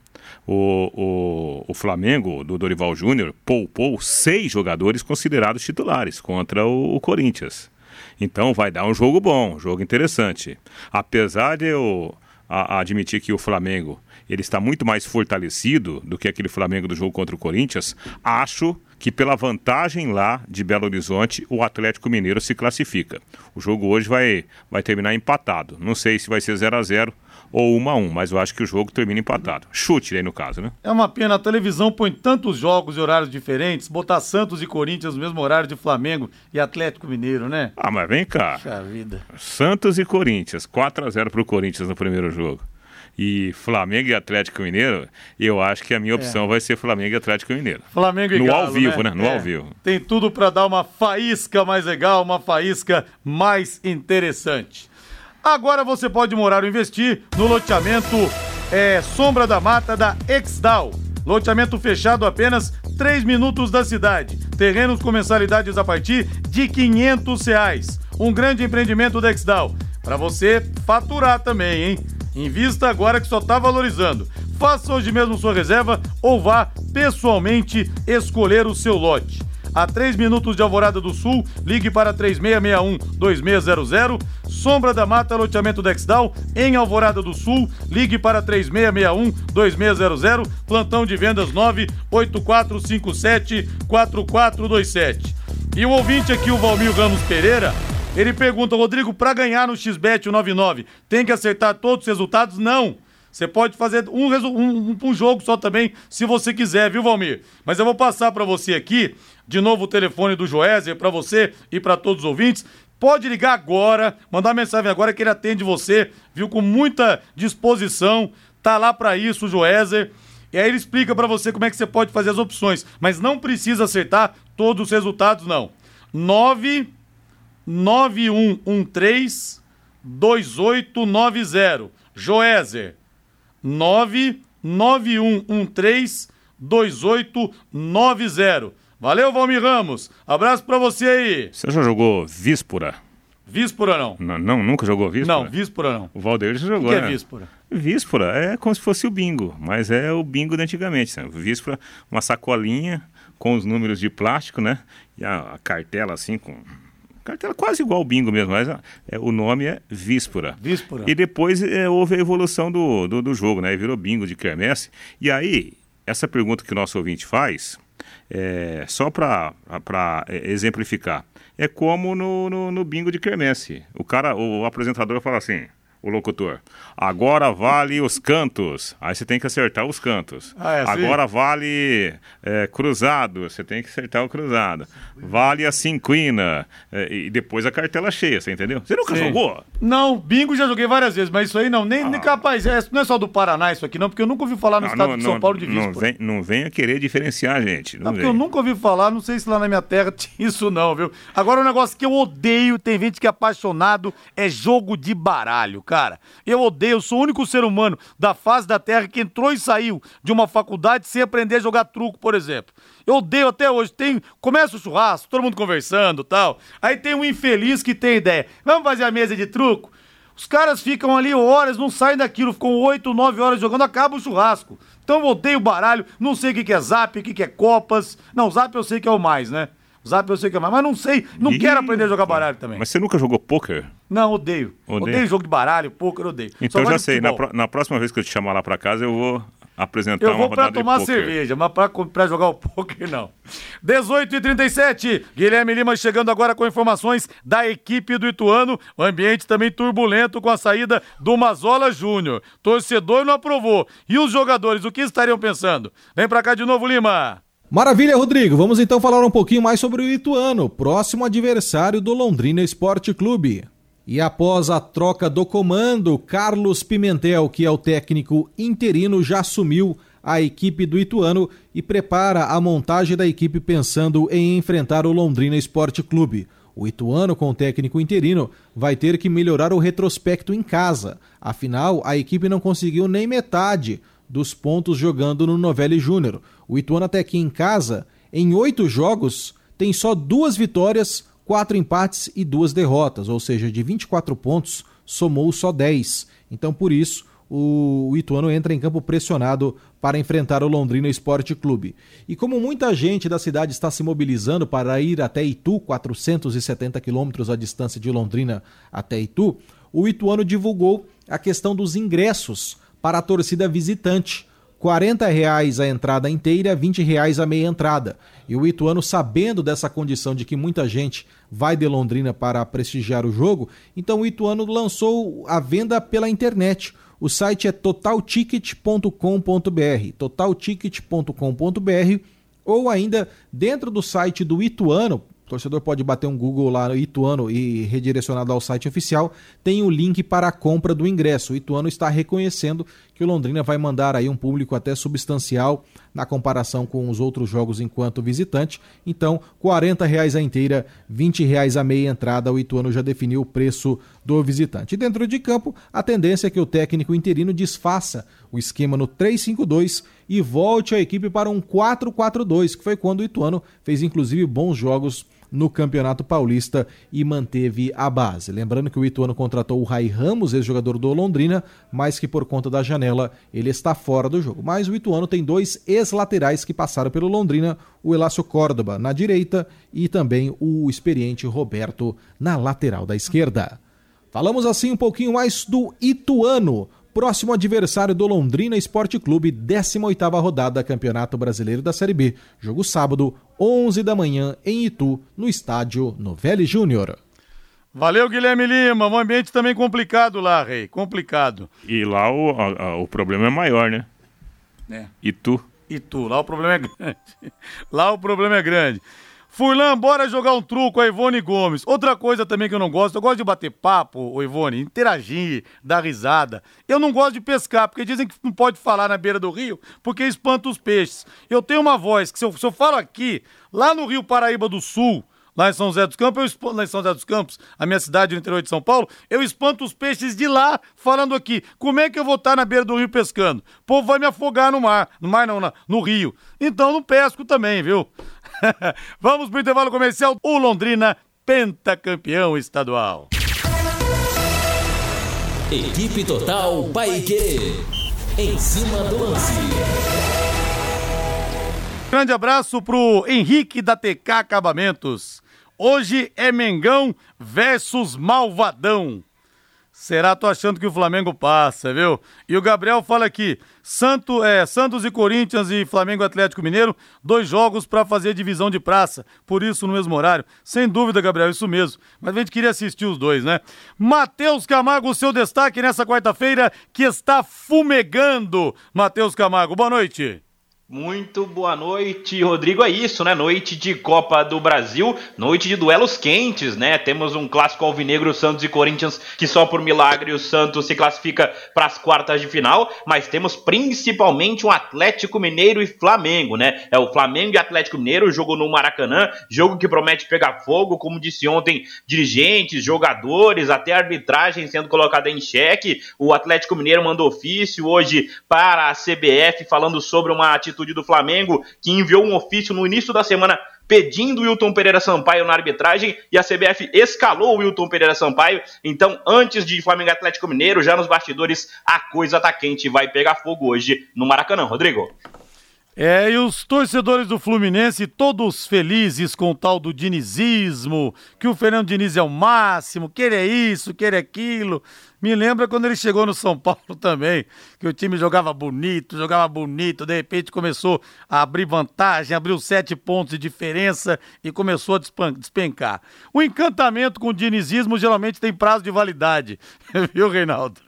Speaker 4: O, o, o Flamengo, do Dorival Júnior, poupou seis jogadores considerados titulares contra o, o Corinthians. Então vai dar um jogo bom, um jogo interessante. Apesar de eu a, a admitir que o Flamengo ele está muito mais fortalecido do que aquele Flamengo do jogo contra o Corinthians, acho que pela vantagem lá de Belo Horizonte, o Atlético Mineiro se classifica. O jogo hoje vai, vai terminar empatado. Não sei se vai ser 0 a 0 ou 1 a 1 mas eu acho que o jogo termina empatado. Chute aí no caso, né?
Speaker 1: É uma pena, a televisão põe tantos jogos e horários diferentes, botar Santos e Corinthians no mesmo horário de Flamengo e Atlético Mineiro, né?
Speaker 4: Ah, mas vem cá.
Speaker 1: Puxa vida.
Speaker 4: Santos e Corinthians, 4 a 0 pro Corinthians no primeiro jogo. E Flamengo e Atlético Mineiro, eu acho que a minha opção vai ser Flamengo e Atlético Mineiro.
Speaker 1: Flamengo e
Speaker 4: No
Speaker 1: Galo,
Speaker 4: ao vivo, né? No
Speaker 1: É.
Speaker 4: ao vivo.
Speaker 1: Tem tudo pra dar uma faísca mais legal, uma faísca mais interessante. Agora você pode morar ou investir no loteamento é, Sombra da Mata da Exdal. Loteamento fechado apenas 3 minutos da cidade. Terrenos com mensalidades a partir de 500 reais. Um grande empreendimento da Exdal. Para você faturar também, hein? Invista agora que só está valorizando. Faça hoje mesmo sua reserva ou vá pessoalmente escolher o seu lote. A 3 minutos de Alvorada do Sul, ligue para 3661-2600. Sombra da Mata, loteamento Dexdal, em Alvorada do Sul, ligue para 3661-2600. Plantão de vendas 98457-4427. E o ouvinte aqui, o Valmir Ramos Pereira, ele pergunta, Rodrigo, para ganhar no XBET o 99, tem que acertar todos os resultados? Não. Você pode fazer um, um, um- um jogo só também, se você quiser, viu, Valmir? Mas eu vou passar para você aqui, de novo o telefone do Joézer, para você e para todos os ouvintes. Pode ligar agora, mandar mensagem agora que ele atende você, viu, com muita disposição. Tá lá para isso, o Joézer. E aí ele explica para você como é que você pode fazer as opções. Mas não precisa acertar todos os resultados, não. 9 9113 2890. Joézer. 99113 2890. Valeu, Valmir Ramos. Abraço pra você aí.
Speaker 4: Você já jogou Víspora?
Speaker 1: Víspora não.
Speaker 4: Não, não, nunca jogou Víspora?
Speaker 1: Não, Víspora não.
Speaker 4: O Valdeir já
Speaker 1: O
Speaker 4: jogou,
Speaker 1: que é
Speaker 4: né?
Speaker 1: Víspora?
Speaker 4: Víspora é como se fosse o bingo, mas é o bingo de antigamente. Sabe? Víspora, uma sacolinha com os números de plástico, né? E a, a cartela assim com cartela quase igual ao bingo mesmo, mas é, o nome é Víspora.
Speaker 1: Víspora.
Speaker 4: E depois é, houve a evolução do, do, do jogo, né? Virou bingo de quermesse. E aí, essa pergunta que o nosso ouvinte faz, é, só para exemplificar, é como no, no, no bingo de quermesse. O cara, o apresentador fala assim, o locutor, agora vale os cantos. Aí você tem que acertar os cantos.
Speaker 1: Ah, é assim?
Speaker 4: Agora vale é, cruzado, você tem que acertar o cruzado. Vale a cinquina. é, e depois a cartela cheia, você entendeu? Você nunca
Speaker 1: Sim.
Speaker 4: jogou?
Speaker 1: Não, bingo já joguei várias vezes, mas isso aí não, nem, nem capaz. É, não é só do Paraná isso aqui, não, porque eu nunca ouvi falar no estado de São Paulo de
Speaker 4: não,
Speaker 1: Víspora.
Speaker 4: vem, não venha querer diferenciar, gente. Não,
Speaker 1: Não, porque
Speaker 4: vem.
Speaker 1: eu nunca ouvi falar, não sei se lá na minha terra *laughs* tinha isso não, viu? Agora um negócio que eu odeio, tem gente que é apaixonado, é jogo de baralho, cara. Eu odeio, eu sou o único ser humano da face da terra que entrou e saiu de uma faculdade sem aprender a jogar truco, por exemplo. Eu odeio até hoje, tem, começa o churrasco, todo mundo conversando tal, aí tem um infeliz que tem ideia, vamos fazer a mesa de truco? Os caras ficam ali horas, não saem daquilo, ficam 8, 9 horas jogando, acaba o churrasco. Então eu odeio baralho, não sei o que é zap, o que é copas. Não, zap eu sei que é o mais, né? Zap eu sei que é mais, mas não sei, não
Speaker 4: Ih,
Speaker 1: quero aprender a jogar baralho também.
Speaker 4: Mas você nunca jogou poker?
Speaker 1: Não, odeio.
Speaker 4: Odeia?
Speaker 1: Odeio jogo de baralho, pôquer, odeio.
Speaker 4: Então já sei, na, na próxima vez que eu te chamar lá pra casa, eu vou apresentar
Speaker 1: Eu
Speaker 4: uma
Speaker 1: vou pra
Speaker 4: rodada
Speaker 1: tomar
Speaker 4: de pôquer.
Speaker 1: cerveja, mas pra, pra jogar o poker não. 18 e 37 Guilherme Lima chegando agora com informações da equipe do Ituano. O ambiente também turbulento com a saída do Mazola Júnior. Torcedor não aprovou. E os jogadores, o que estariam pensando? Vem pra cá de novo, Lima.
Speaker 3: Maravilha, Rodrigo. Vamos então falar um pouquinho mais sobre o Ituano, próximo adversário do Londrina Esporte Clube. E após a troca do comando, Carlos Pimentel, que é o técnico interino, já assumiu a equipe do Ituano e prepara a montagem da equipe pensando em enfrentar o Londrina Esporte Clube. O Ituano, com o técnico interino, vai ter que melhorar o retrospecto em casa. Afinal, a equipe não conseguiu nem metade dos pontos jogando no Novelli Júnior. O Ituano até aqui em casa, em oito jogos, tem só duas vitórias, quatro empates e duas derrotas, ou seja, de 24 pontos, somou só 10. Então, por isso, o Ituano entra em campo pressionado para enfrentar o Londrina Esporte Clube. E como muita gente da cidade está se mobilizando para ir até Itu, 470 quilômetros a distância de Londrina até Itu, o Ituano divulgou a questão dos ingressos para a torcida visitante. 40 reais a entrada inteira, 20 reais a meia entrada. E o Ituano, sabendo dessa condição de que muita gente vai de Londrina para prestigiar o jogo, então o Ituano lançou a venda pela internet. O site é totalticket.com.br, totalticket.com.br ou ainda dentro do site do Ituano, torcedor pode bater um Google lá no Ituano e redirecionado ao site oficial, tem o link para a compra do ingresso. O Ituano está reconhecendo que o Londrina vai mandar aí um público até substancial na comparação com os outros jogos enquanto visitante. Então, R$ reais a inteira, R$ reais a meia entrada. O Ituano já definiu o preço do visitante. Dentro de campo, a tendência é que o técnico interino desfaça o esquema no 3-5-2 e volte a equipe para um 4-4-2, que foi quando o Ituano fez inclusive bons jogos no Campeonato Paulista e manteve a base. Lembrando que o Ituano contratou o Rai Ramos, ex-jogador do Londrina, mas que por conta da janela ele está fora do jogo. Mas o Ituano tem dois ex-laterais que passaram pelo Londrina, o Elácio Córdoba na direita e também o experiente Roberto na lateral da esquerda. Falamos assim um pouquinho mais do Ituano, próximo adversário do Londrina Esporte Clube, 18ª rodada Campeonato Brasileiro da Série B. Jogo sábado, 11 da manhã, em Itu, no estádio Novelli Júnior.
Speaker 1: Valeu, Guilherme Lima. Um ambiente também complicado lá, Rei. Complicado.
Speaker 4: E lá o, a- a- o problema é maior, né?
Speaker 1: É.
Speaker 4: E tu?
Speaker 1: E tu, lá o problema é *laughs* grande. Lá o problema é grande. Furlan, bora jogar um truco a Ivone Gomes. Outra coisa também que eu não gosto, eu gosto de bater papo, Ivone, interagir, dar risada. Eu não gosto de pescar, porque dizem que não pode falar na beira do rio, porque espanta os peixes. Eu tenho uma voz que se eu, se eu falo aqui, lá no Rio Paraíba do Sul, lá em São José dos Campos, eu espanto, lá em São José dos Campos, a minha cidade no interior de São Paulo, eu espanto os peixes de lá falando aqui. Como é que eu vou estar na beira do rio pescando? O povo vai me afogar no mar, no mar não, no rio. Então não pesco também, viu? *laughs* Vamos pro intervalo comercial. O Londrina, pentacampeão estadual.
Speaker 5: Equipe Total Paique. Em cima do lance.
Speaker 1: Grande abraço pro Henrique da TK Acabamentos. Hoje é Mengão versus Malvadão. Será? Tô achando que o Flamengo passa, viu? E o Gabriel fala aqui: Santo, é, Santos e Corinthians e Flamengo Atlético Mineiro, dois jogos pra fazer divisão de praça. Por isso, no mesmo horário. Sem dúvida, Gabriel, isso mesmo. Mas a gente queria assistir os dois, né? Matheus Camargo, seu destaque nessa quarta-feira que está fumegando. Matheus Camargo, boa noite.
Speaker 6: Muito boa noite, Rodrigo. É isso, né? Noite de Copa do Brasil, noite de duelos quentes, né? Temos um clássico alvinegro, Santos e Corinthians, que só por milagre o Santos se classifica para as quartas de final, mas temos principalmente um Atlético Mineiro e Flamengo, né? É o Flamengo e Atlético Mineiro, jogo no Maracanã, jogo que promete pegar fogo, como disse ontem, dirigentes, jogadores, até arbitragem sendo colocada em xeque. O Atlético Mineiro mandou ofício hoje para a CBF falando sobre uma atitude do Flamengo que enviou um ofício no início da semana pedindo Wilton Pereira Sampaio na arbitragem e a CBF escalou o Wilton Pereira Sampaio. Então, antes de Flamengo Atlético Mineiro, já nos bastidores, a coisa tá quente vai pegar fogo hoje no Maracanã, Rodrigo.
Speaker 1: É, e os torcedores do Fluminense todos felizes com o tal do dinizismo, que o Fernando Diniz é o máximo, que ele é isso, que ele é aquilo. Me lembra quando ele chegou no São Paulo *laughs* também, que o time jogava bonito, jogava bonito, de repente começou a abrir vantagem, abriu sete pontos de diferença e começou a despencar. O encantamento com o dinizismo geralmente tem prazo de validade, *laughs* viu, Reinaldo?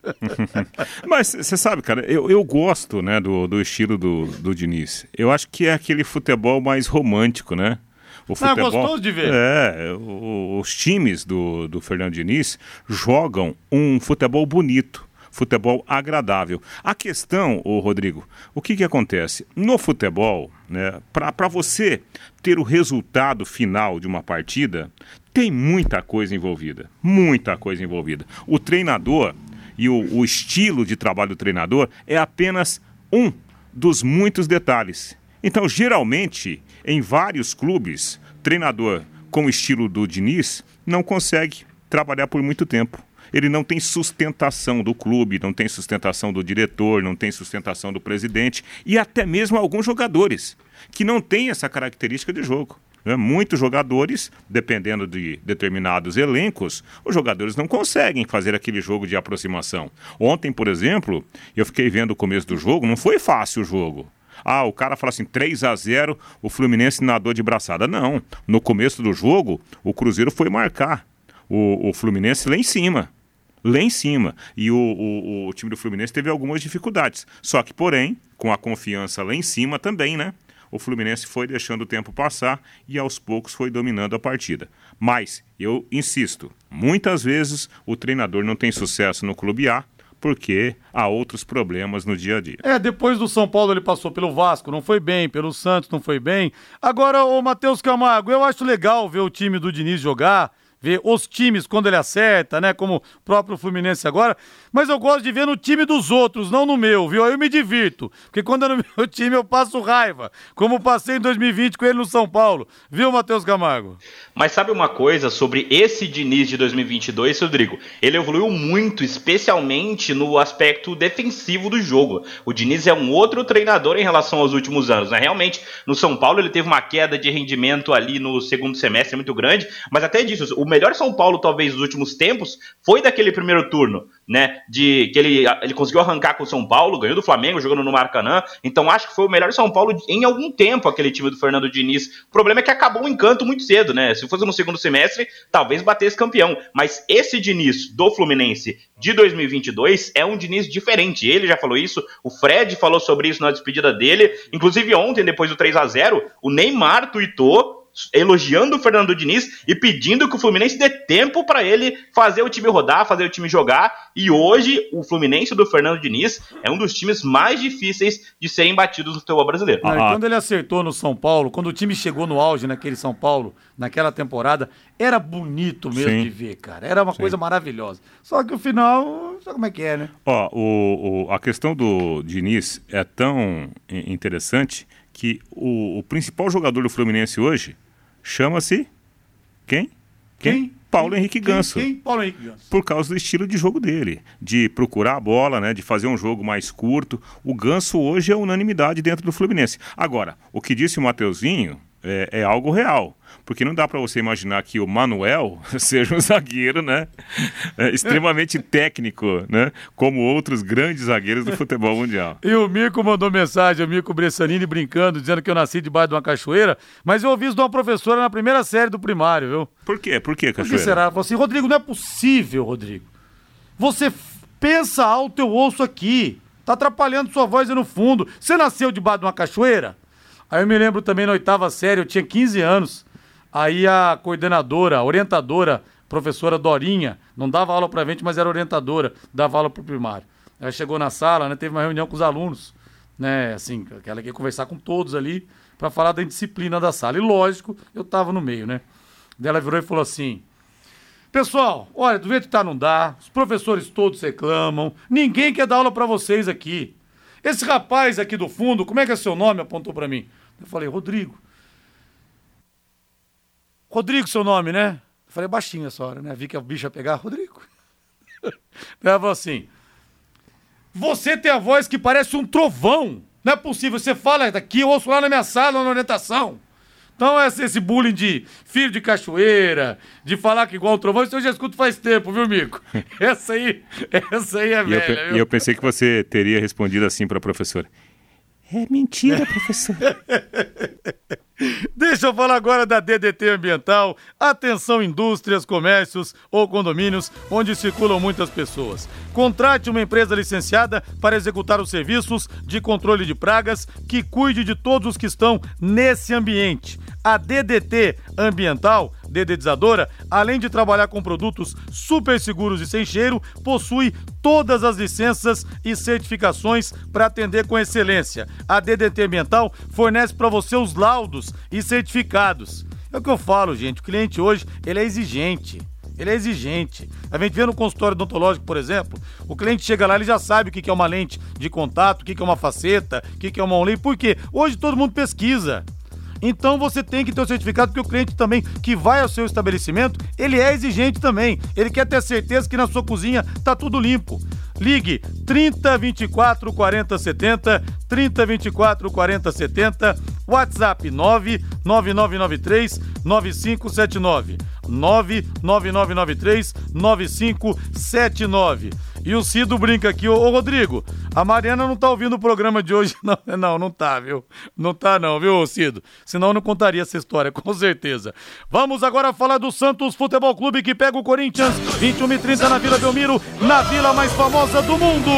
Speaker 1: *laughs*
Speaker 4: Mas você sabe, cara, eu, eu gosto né, do, do estilo do, do Diniz. Eu acho que é aquele futebol mais romântico, né?
Speaker 1: O futebol, é gostoso de ver.
Speaker 4: É, o, os times do, do Fernando Diniz jogam um futebol bonito futebol agradável. A questão, o Rodrigo, o que, que acontece? No futebol, né, para você ter o resultado final de uma partida, tem muita coisa envolvida. Muita coisa envolvida. O treinador e o, o estilo de trabalho do treinador é apenas um dos muitos detalhes. Então, geralmente, em vários clubes, treinador com o estilo do Diniz não consegue trabalhar por muito tempo. Ele não tem sustentação do clube, não tem sustentação do diretor, não tem sustentação do presidente e até mesmo alguns jogadores que não têm essa característica de jogo. Né? Muitos jogadores, dependendo de determinados elencos, os jogadores não conseguem fazer aquele jogo de aproximação. Ontem, por exemplo, eu fiquei vendo o começo do jogo, não foi fácil o jogo. Ah, o cara fala assim, 3 a 0 o Fluminense nadou de braçada. Não. No começo do jogo, o Cruzeiro foi marcar o, o Fluminense lá em cima. Lá em cima. E o, o, o time do Fluminense teve algumas dificuldades. Só que, porém, com a confiança lá em cima também, né? O Fluminense foi deixando o tempo passar e aos poucos foi dominando a partida. Mas, eu insisto, muitas vezes o treinador não tem sucesso no clube A porque há outros problemas no dia a dia.
Speaker 1: É, depois do São Paulo ele passou pelo Vasco, não foi bem, pelo Santos não foi bem. Agora, o Matheus Camargo, eu acho legal ver o time do Diniz jogar ver os times quando ele acerta, né? Como o próprio Fluminense agora. Mas eu gosto de ver no time dos outros, não no meu, viu? Aí eu me divirto. Porque quando é no *laughs* meu time eu passo raiva. Como passei em 2020 com ele no São Paulo. Viu, Matheus Camargo?
Speaker 6: Mas sabe uma coisa sobre esse Diniz de 2022, Rodrigo? Ele evoluiu muito, especialmente no aspecto defensivo do jogo. O Diniz é um outro treinador em relação aos últimos anos, né? Realmente, no São Paulo ele teve uma queda de rendimento ali no segundo semestre muito grande, mas até disso, o melhor São Paulo, talvez, dos últimos tempos, foi daquele primeiro turno, né? De que ele, ele conseguiu arrancar com o São Paulo, ganhou do Flamengo, jogando no Maracanã. Então acho que foi o melhor São Paulo em algum tempo, aquele time do Fernando Diniz. O problema é que acabou o encanto muito cedo, né? Se fosse no segundo semestre, talvez batesse campeão. Mas esse Diniz do Fluminense de 2022 é um Diniz diferente. Ele já falou isso, o Fred falou sobre isso na despedida dele. Inclusive ontem, depois do 3 a 0 o Neymar tweetou elogiando o Fernando Diniz e pedindo que o Fluminense dê tempo para ele fazer o time rodar, fazer o time jogar. E hoje o Fluminense do Fernando Diniz é um dos times mais difíceis de serem batidos no futebol brasileiro.
Speaker 1: Ah, quando ele acertou no São Paulo, quando o time chegou no auge naquele São Paulo, naquela temporada, era bonito mesmo Sim. de ver, cara. Era uma Sim. coisa maravilhosa. Só que o final, sabe como é que é, né?
Speaker 4: Ó, o, o, a questão do Diniz é tão interessante que o, o principal jogador do Fluminense hoje chama-se quem?
Speaker 1: Quem?
Speaker 4: Paulo quem? Henrique Ganso.
Speaker 1: Quem? quem? Paulo Henrique Ganso.
Speaker 4: Por causa do estilo de jogo dele, de procurar a bola, né, de fazer um jogo mais curto. O Ganso hoje é unanimidade dentro do Fluminense. Agora, o que disse o Mateuzinho é, é algo real. Porque não dá para você imaginar que o Manuel *laughs* seja um zagueiro, né? É, extremamente técnico, né? Como outros grandes zagueiros do futebol mundial.
Speaker 1: E o Mico mandou mensagem, o Mico Bressanini brincando, dizendo que eu nasci debaixo de uma cachoeira, mas eu ouvi isso de uma professora na primeira série do primário, viu?
Speaker 4: Por quê? Por quê, cachoeira?
Speaker 1: Por que será? Falei assim, Rodrigo, não é possível, Rodrigo. Você pensa alto, eu ouço aqui. Tá atrapalhando sua voz aí no fundo. Você nasceu debaixo de uma cachoeira? Aí eu me lembro também na oitava série, eu tinha 15 anos. Aí a coordenadora, a orientadora, professora Dorinha, não dava aula para gente, mas era orientadora, dava aula para o primário. Ela chegou na sala, né, teve uma reunião com os alunos, né, assim, ela queria conversar com todos ali para falar da disciplina da sala. E lógico, eu estava no meio, né? Daí ela virou e falou assim: Pessoal, olha, do jeito que tá não dá, os professores todos reclamam, ninguém quer dar aula para vocês aqui. Esse rapaz aqui do fundo, como é que é seu nome? Apontou para mim. Eu falei, Rodrigo. Rodrigo, seu nome, né? Eu falei baixinho essa hora, né? Vi que a bicha ia pegar, Rodrigo. *laughs* Ela falou assim: Você tem a voz que parece um trovão. Não é possível. Você fala daqui, eu ouço lá na minha sala, na orientação. Então, esse, esse bullying de filho de cachoeira, de falar que igual o trovão, isso eu já escuto faz tempo, viu, Mico? *laughs* Essa aí, essa aí é
Speaker 4: E eu,
Speaker 1: velha.
Speaker 4: e eu pensei que você teria respondido assim para a professora. É mentira, *laughs* professor.
Speaker 1: Deixa eu falar agora da DDT Ambiental. Atenção, indústrias, comércios ou condomínios onde circulam muitas pessoas. Contrate uma empresa licenciada para executar os serviços de controle de pragas que cuide de todos os que estão nesse ambiente. A DDT Ambiental, dedetizadora, além de trabalhar com produtos super seguros e sem cheiro, possui todas as licenças e certificações para atender com excelência. A DDT Ambiental fornece para você os laudos e certificados. É o que eu falo, gente. O cliente hoje ele é exigente. Ele é exigente. A gente vê no consultório odontológico, por exemplo, o cliente chega lá, ele já sabe o que é uma lente de contato, o que é uma faceta, o que é uma onlay. Por quê? Hoje todo mundo pesquisa. Então você tem que ter o certificado, porque o cliente também que vai ao seu estabelecimento, ele é exigente também. Ele quer ter certeza que na sua cozinha tá tudo limpo. Ligue 30 24 40 70, 30 24 40 70, WhatsApp 99993 9579. 99993 9579. E o Cido brinca aqui, ô, Rodrigo, a Mariana não tá ouvindo o programa de hoje, *laughs* não. Não, não tá, viu? Não tá, não, viu, Cido? Senão eu não contaria essa história, *laughs* com certeza. Vamos agora falar do Santos Futebol Clube que pega o Corinthians, 21 e 30 na Vila Belmiro, na vila mais famosa do mundo.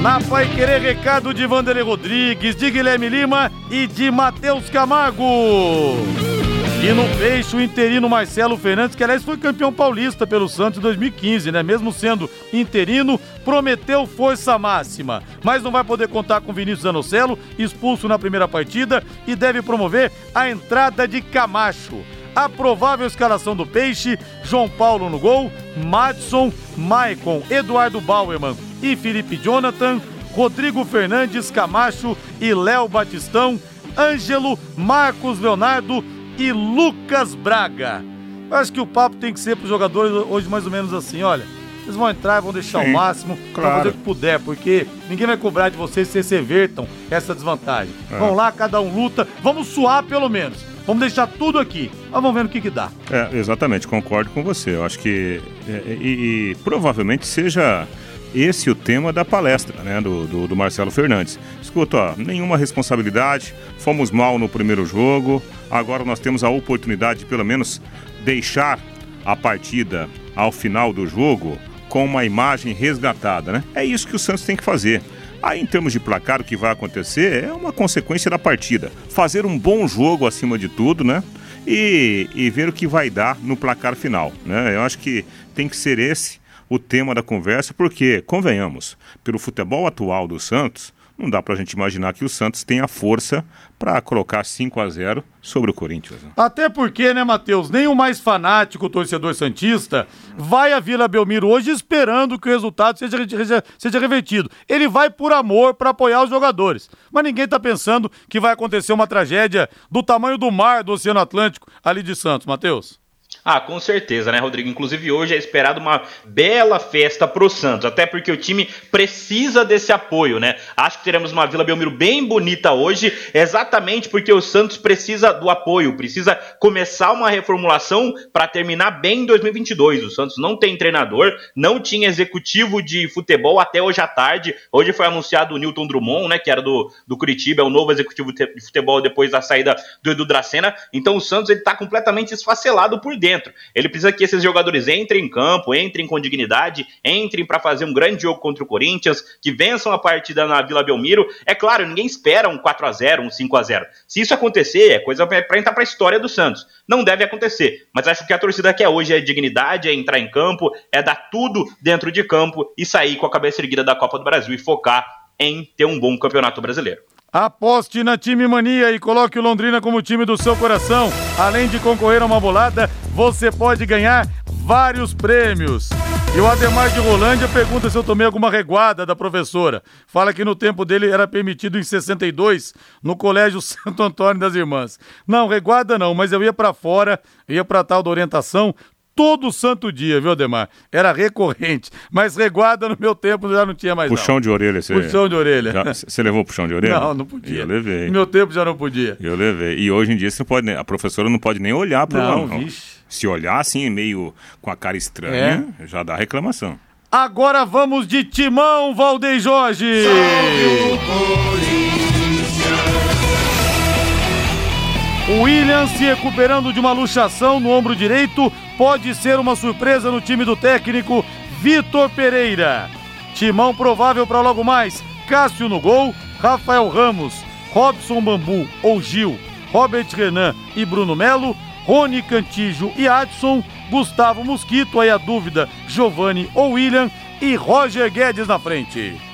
Speaker 1: Na Pai Querer, recado de Vanderlei Rodrigues, de Guilherme Lima e de Matheus Camargo. E no peixe, o interino Marcelo Fernandes, que aliás foi campeão paulista pelo Santos em 2015, né? Mesmo sendo interino, prometeu força máxima. Mas não vai poder contar com Vinícius Anocelo, expulso na primeira partida, e deve promover a entrada de Camacho. A provável escalação do Peixe: João Paulo no gol, Madison, Maicon, Eduardo Bauerman e Felipe Jonathan, Rodrigo Fernandes, Camacho e Léo Batistão, Ângelo, Marcos Leonardo e Lucas Braga. Eu acho que o papo tem que ser para os jogadores hoje mais ou menos assim, olha. Vocês vão entrar e vão deixar
Speaker 4: Sim,
Speaker 1: o máximo para
Speaker 4: claro.
Speaker 1: fazer o que puder, porque ninguém vai cobrar de vocês se vocês revertam essa desvantagem.
Speaker 4: É.
Speaker 1: Vão lá, cada um luta, vamos suar pelo menos. Vamos deixar tudo aqui. Mas vamos ver no que que dá.
Speaker 4: É, exatamente, concordo com você. Eu acho que. é, e, e provavelmente seja esse o tema da palestra, né, do, do, do Marcelo Fernandes. Escuta, nenhuma responsabilidade, fomos mal no primeiro jogo, agora nós temos a oportunidade de pelo menos deixar a partida ao final do jogo com uma imagem resgatada, né? É isso que o Santos tem que fazer. Aí, em termos de placar, o que vai acontecer é uma consequência da partida. Fazer um bom jogo acima de tudo, né? E, e ver o que vai dar no placar final, né? Eu acho que tem que ser esse o tema da conversa, porque, convenhamos, pelo futebol atual do Santos, não dá pra gente imaginar que o Santos tenha força para colocar 5 a 0 sobre o Corinthians. né?
Speaker 1: Até porque, né, Matheus, nem o mais fanático torcedor santista vai à Vila Belmiro hoje esperando que o resultado seja, seja, seja revertido. Ele vai por amor para apoiar os jogadores. Mas ninguém tá pensando que vai acontecer uma tragédia do tamanho do mar do Oceano Atlântico ali de Santos, Matheus.
Speaker 6: Ah, com certeza, né, Rodrigo? Inclusive hoje é esperado uma bela festa pro Santos, até porque o time precisa desse apoio, né? Acho que teremos uma Vila Belmiro bem bonita hoje, exatamente porque o Santos precisa do apoio, precisa começar uma reformulação para terminar bem em 2022. O Santos não tem treinador, não tinha executivo de futebol até hoje à tarde. Hoje foi anunciado o Newton Drummond, né, que era do, do Curitiba, é o novo executivo de futebol depois da saída do Edu Dracena. Então o Santos ele tá completamente esfacelado por dentro. Ele precisa que esses jogadores entrem em campo, entrem com dignidade, entrem para fazer um grande jogo contra o Corinthians, que vençam a partida na Vila Belmiro. É claro, ninguém espera um 4 a 0 um 5 a 0 Se isso acontecer, é coisa para entrar para a história do Santos. Não deve acontecer, mas acho que a torcida quer hoje é dignidade, é entrar em campo, é dar tudo dentro de campo e sair com a cabeça erguida da Copa do Brasil e focar em ter um bom campeonato brasileiro.
Speaker 1: Aposte na Time Mania e coloque o Londrina como time do seu coração. Além de concorrer a uma bolada, você pode ganhar vários prêmios. E o Ademar de Rolândia pergunta se eu tomei alguma reguada da professora. Fala que no tempo dele era permitido em 62, no Colégio *laughs* Santo Antônio das Irmãs. Não, reguada não, mas eu ia pra fora, ia pra tal da orientação, todo santo dia, viu, Ademar? Era recorrente. Mas reguada no meu tempo já não tinha mais.
Speaker 4: Puxão
Speaker 1: não.
Speaker 4: de orelha, você.
Speaker 1: Puxão de orelha.
Speaker 4: Você levou puxão de orelha?
Speaker 1: Não, não podia.
Speaker 4: Eu levei.
Speaker 1: No meu tempo já não podia.
Speaker 4: Eu levei. E hoje em dia você pode, a professora não pode nem olhar para o
Speaker 1: Não,
Speaker 4: aluno.
Speaker 1: vixe.
Speaker 4: Se olhar assim, meio com a cara estranha, já dá reclamação.
Speaker 1: Agora vamos de timão, Valdeir Jorge! O William se recuperando de uma luxação no ombro direito pode ser uma surpresa no time do técnico Vitor Pereira. Timão provável para logo mais: Cássio no gol, Rafael Ramos, Robson Bambu ou Gil, Robert Renan e Bruno Melo, Rony Cantijo e Adson, Gustavo Mosquito, aí a dúvida, Giovanni ou William e Roger Guedes na frente.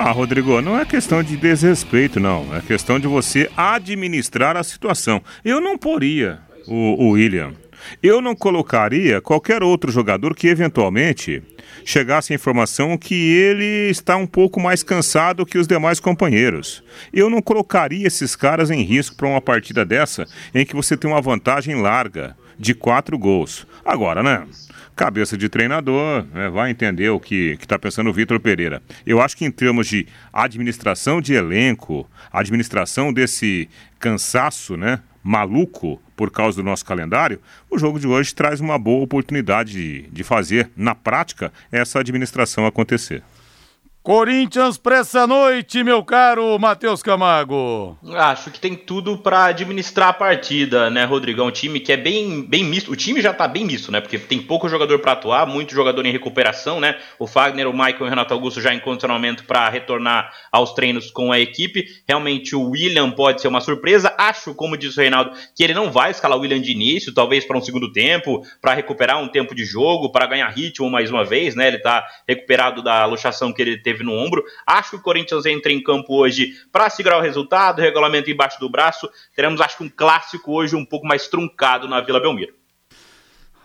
Speaker 4: Ah, Rodrigo, não é questão de desrespeito, não. É questão de você administrar a situação. Eu não poria o, o William. Eu não colocaria qualquer outro jogador que eventualmente chegasse a informação que ele está um pouco mais cansado que os demais companheiros. Eu não colocaria esses caras em risco para uma partida dessa em que você tem uma vantagem larga de quatro gols. Agora, né? Cabeça de treinador, né, vai entender o que está pensando o Vitor Pereira. Eu acho que em termos de administração de elenco, administração desse cansaço, né? Maluco por causa do nosso calendário, o jogo de hoje traz uma boa oportunidade de, de fazer, na prática, essa administração acontecer.
Speaker 1: Corinthians para essa noite, meu caro Matheus Camargo.
Speaker 6: Acho que tem tudo para administrar a partida, né, Rodrigão? Um time que é bem, bem misto. O time já tá bem misto, né? Porque tem pouco jogador para atuar, muito jogador em recuperação, né? O Fagner, o Michael e o Renato Augusto já em condicionamento para retornar aos treinos com a equipe. Realmente o William pode ser uma surpresa. Acho, como disse o Reinaldo, que ele não vai escalar o William de início, talvez para um segundo tempo, para recuperar um tempo de jogo, para ganhar ritmo mais uma vez, né? Ele tá recuperado da luxação que ele teve no ombro. Acho que o Corinthians entra em campo hoje para segurar o resultado, regulamento embaixo do braço. Teremos, acho que, um clássico hoje um pouco mais truncado na Vila Belmiro.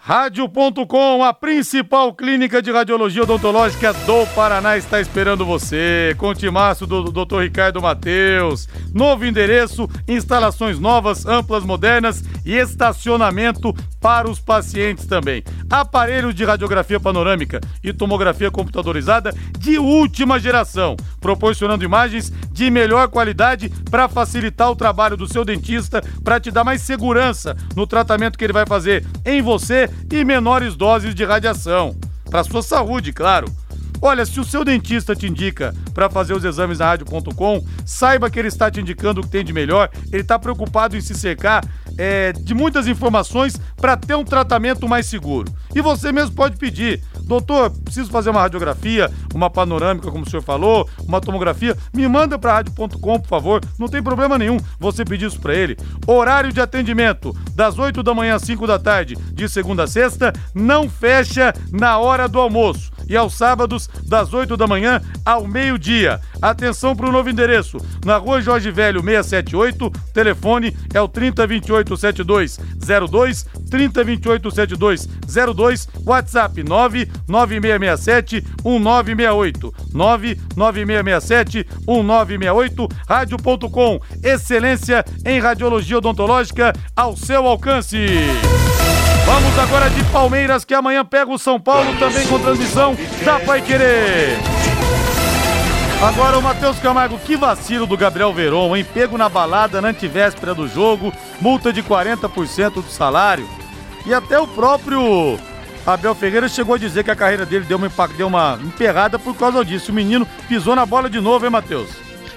Speaker 1: Rádio.com, a principal clínica de radiologia odontológica do Paraná está esperando você. Com o timaço do, do Dr. Ricardo Mateus. Novo endereço, instalações novas, amplas, modernas e estacionamento para os pacientes também. Aparelhos de radiografia panorâmica e tomografia computadorizada de última geração, proporcionando imagens de melhor qualidade para facilitar o trabalho do seu dentista, para te dar mais segurança no tratamento que ele vai fazer em você e menores doses de radiação. Para sua saúde, claro. Olha, se o seu dentista te indica para fazer os exames na rádio.com, saiba que ele está te indicando o que tem de melhor, ele está preocupado em se cercar é, de muitas informações para ter um tratamento mais seguro. E você mesmo pode pedir, doutor, preciso fazer uma radiografia, uma panorâmica, como o senhor falou, uma tomografia, me manda para rádio.com, por favor, não tem problema nenhum você pedir isso para ele. Horário de atendimento, das 8 da manhã às 5 da tarde, de segunda a sexta, não fecha na hora do almoço e aos sábados, das 8 da manhã ao meio-dia. Atenção para o novo endereço, na rua Jorge Velho 678, telefone é o 3028 7202, 3028 7202, WhatsApp 99667 1968, 99667 1968, rádio.com, excelência em radiologia odontológica ao seu alcance. Vamos agora de Palmeiras, que amanhã pega o São Paulo também com transmissão da Pai Querer. Agora o Matheus Camargo, que vacilo do Gabriel Veron, hein? Pego na balada na antivéspera do jogo, multa de 40% do salário. E até o próprio Abel Ferreira chegou a dizer que a carreira dele deu uma, deu uma emperrada por causa disso. O menino pisou na bola de novo, hein, Matheus?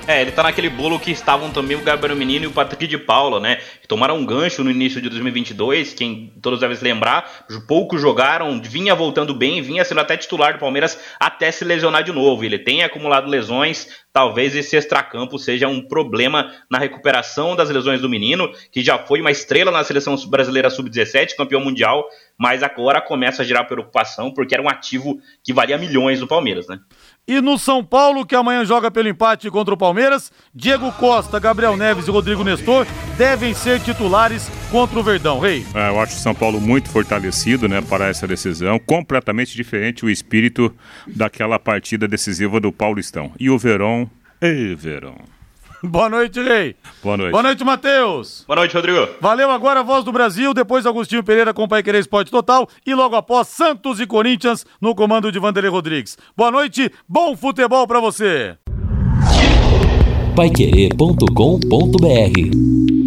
Speaker 6: É, ele tá naquele bolo que estavam também o Gabriel Menino e o Patrick de Paula, né? Que tomaram um gancho no início de 2022, quem todos devem se lembrar, poucos jogaram, vinha voltando bem, vinha sendo até titular do Palmeiras até se lesionar de novo. Ele tem acumulado lesões, talvez esse extracampo seja um problema na recuperação das lesões do menino, que já foi uma estrela na seleção brasileira sub-17, campeão mundial, mas agora começa a gerar preocupação porque era um ativo que valia milhões do Palmeiras, né?
Speaker 1: E no São Paulo, que amanhã joga pelo empate contra o Palmeiras, Diego Costa, Gabriel Neves e Rodrigo Nestor devem ser titulares contra o Verdão. Rei.
Speaker 4: É, eu acho o São Paulo muito fortalecido né, para essa decisão, completamente diferente o espírito daquela partida decisiva do Paulistão. E o Verão, ei, Verão. *laughs*
Speaker 1: Boa noite, Rei.
Speaker 4: Boa noite.
Speaker 1: Boa noite, Matheus.
Speaker 6: Boa noite, Rodrigo.
Speaker 1: Valeu agora a voz do Brasil, depois Agostinho Pereira com o Pai Querer Esporte Total e logo após Santos e Corinthians no comando de Vanderlei Rodrigues. Boa noite, bom futebol pra você.
Speaker 5: Paiquerê.com.br